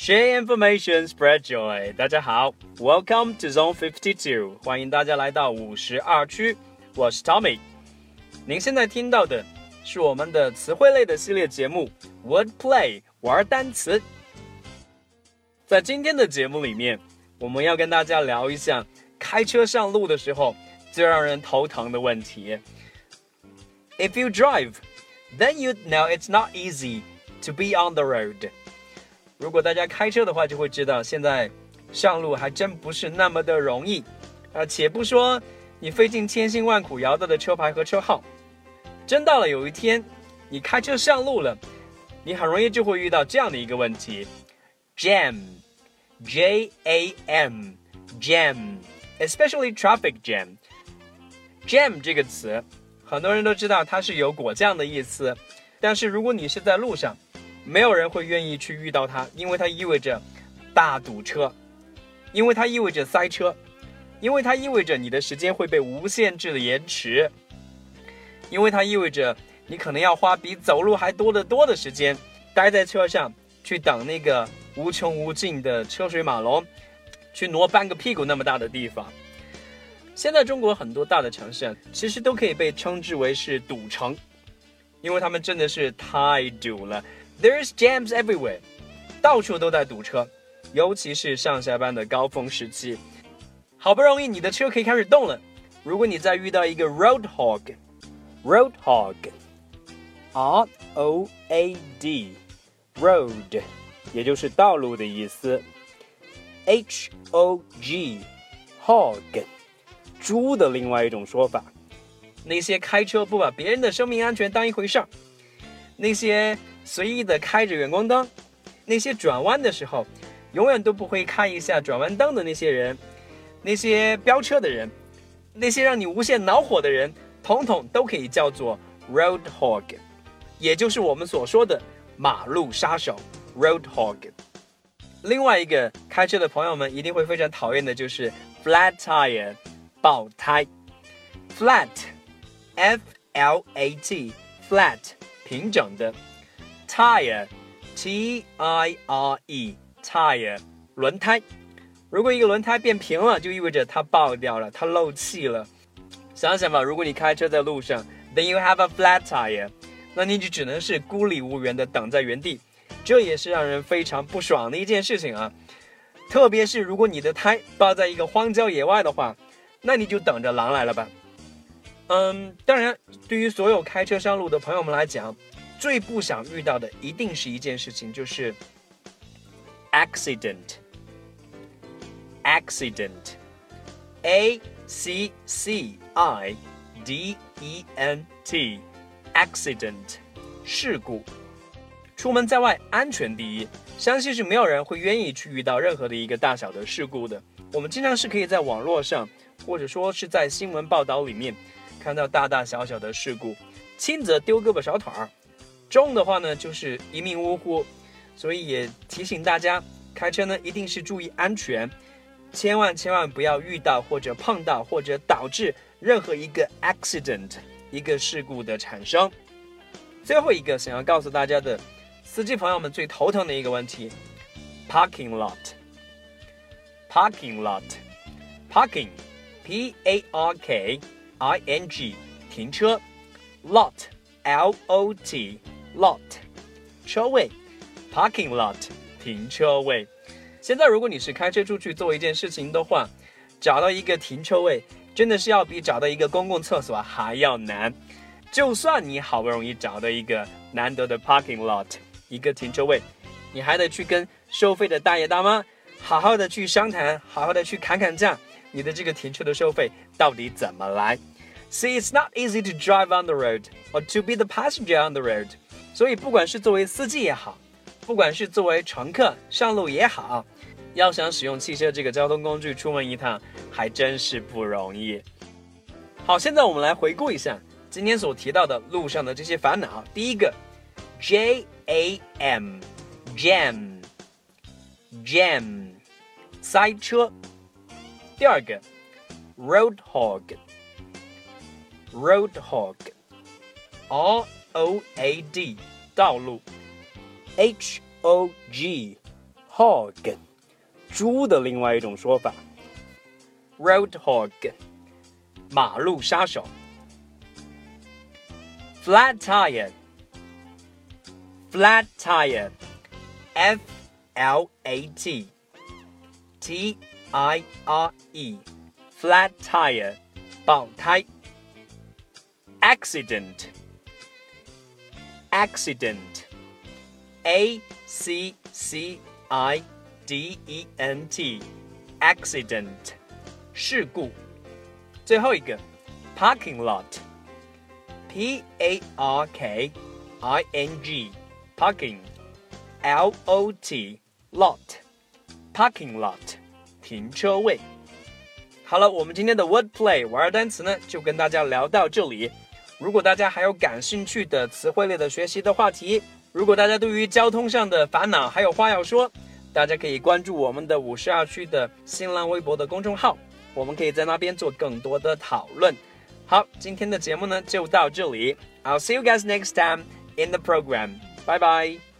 Share information, spread joy。大家好，Welcome to Zone Fifty Two，欢迎大家来到五十二区。我是 Tommy。您现在听到的是我们的词汇类的系列节目 Wordplay 玩单词。在今天的节目里面，我们要跟大家聊一下开车上路的时候最让人头疼的问题。If you drive, then you know it's not easy to be on the road. 如果大家开车的话，就会知道现在上路还真不是那么的容易啊！且不说你费尽千辛万苦摇到的车牌和车号，真到了有一天你开车上路了，你很容易就会遇到这样的一个问题：jam，j a m，jam，especially traffic jam。jam 这个词，很多人都知道它是有果酱的意思，但是如果你是在路上，没有人会愿意去遇到它，因为它意味着大堵车，因为它意味着塞车，因为它意味着你的时间会被无限制的延迟，因为它意味着你可能要花比走路还多得多的时间待在车上去等那个无穷无尽的车水马龙，去挪半个屁股那么大的地方。现在中国很多大的城市其实都可以被称之为是堵城，因为他们真的是太堵了。There's jams everywhere，到处都在堵车，尤其是上下班的高峰时期。好不容易你的车可以开始动了，如果你再遇到一个 road hog，road hog，R O A D，road，也就是道路的意思。H O G，hog，猪的另外一种说法。那些开车不把别人的生命安全当一回事儿，那些。随意的开着远光灯，那些转弯的时候，永远都不会看一下转弯灯的那些人，那些飙车的人，那些让你无限恼火的人，统统都可以叫做 road hog，也就是我们所说的马路杀手 road hog。另外一个开车的朋友们一定会非常讨厌的就是 flat tire，爆胎，flat，f l a t，flat，平整的。Tire，t i r e，tire，轮胎。如果一个轮胎变平了，就意味着它爆掉了，它漏气了。想想吧，如果你开车在路上，then you have a flat tire，那你就只能是孤立无援的等在原地，这也是让人非常不爽的一件事情啊。特别是如果你的胎爆在一个荒郊野外的话，那你就等着狼来了吧。嗯，当然，对于所有开车上路的朋友们来讲。最不想遇到的一定是一件事情，就是 accident，accident，a c c i d e n t，accident，事故。出门在外，安全第一，相信是没有人会愿意去遇到任何的一个大小的事故的。我们经常是可以在网络上，或者说是在新闻报道里面，看到大大小小的事故，轻则丢胳膊少腿儿。重的话呢，就是一命呜呼，所以也提醒大家，开车呢一定是注意安全，千万千万不要遇到或者碰到或者导致任何一个 accident 一个事故的产生。最后一个想要告诉大家的，司机朋友们最头疼的一个问题，parking lot，parking lot，parking，p a r k i n g，停车，lot，l o t。lot，车位，parking lot，停车位。现在如果你是开车出去做一件事情的话，找到一个停车位，真的是要比找到一个公共厕所还要难。就算你好不容易找到一个难得的 parking lot，一个停车位，你还得去跟收费的大爷大妈好好的去商谈，好好的去砍砍价，你的这个停车的收费到底怎么来？See, it's not easy to drive on the road or to be the passenger on the road. 所以，不管是作为司机也好，不管是作为乘客上路也好，要想使用汽车这个交通工具出门一趟，还真是不容易。好，现在我们来回顾一下今天所提到的路上的这些烦恼。第一个，J A M，Jam，Jam，塞车。第二个，Road Hog，Road Hog，R。O A D 道路，H O G hog，猪的另外一种说法。Road hog，马路杀手。Flat tire，flat tire，F L A T T I R E，flat tire，爆胎。Accident。 accident, a c c i d e n t, accident，事故。最后一个，parking lot, p a r k i n g, parking, l o t, lot, parking lot，停车位。好了，我们今天的 wordplay 玩单词呢，就跟大家聊到这里。 如果大家还有感兴趣的词汇类的学习的话题，如果大家对于交通上的烦恼还有话要说，大家可以关注我们的五十二区的新浪微博的公众号，我们可以在那边做更多的讨论。好，今天的节目呢就到这里，I'll see you guys next time in the program，拜拜。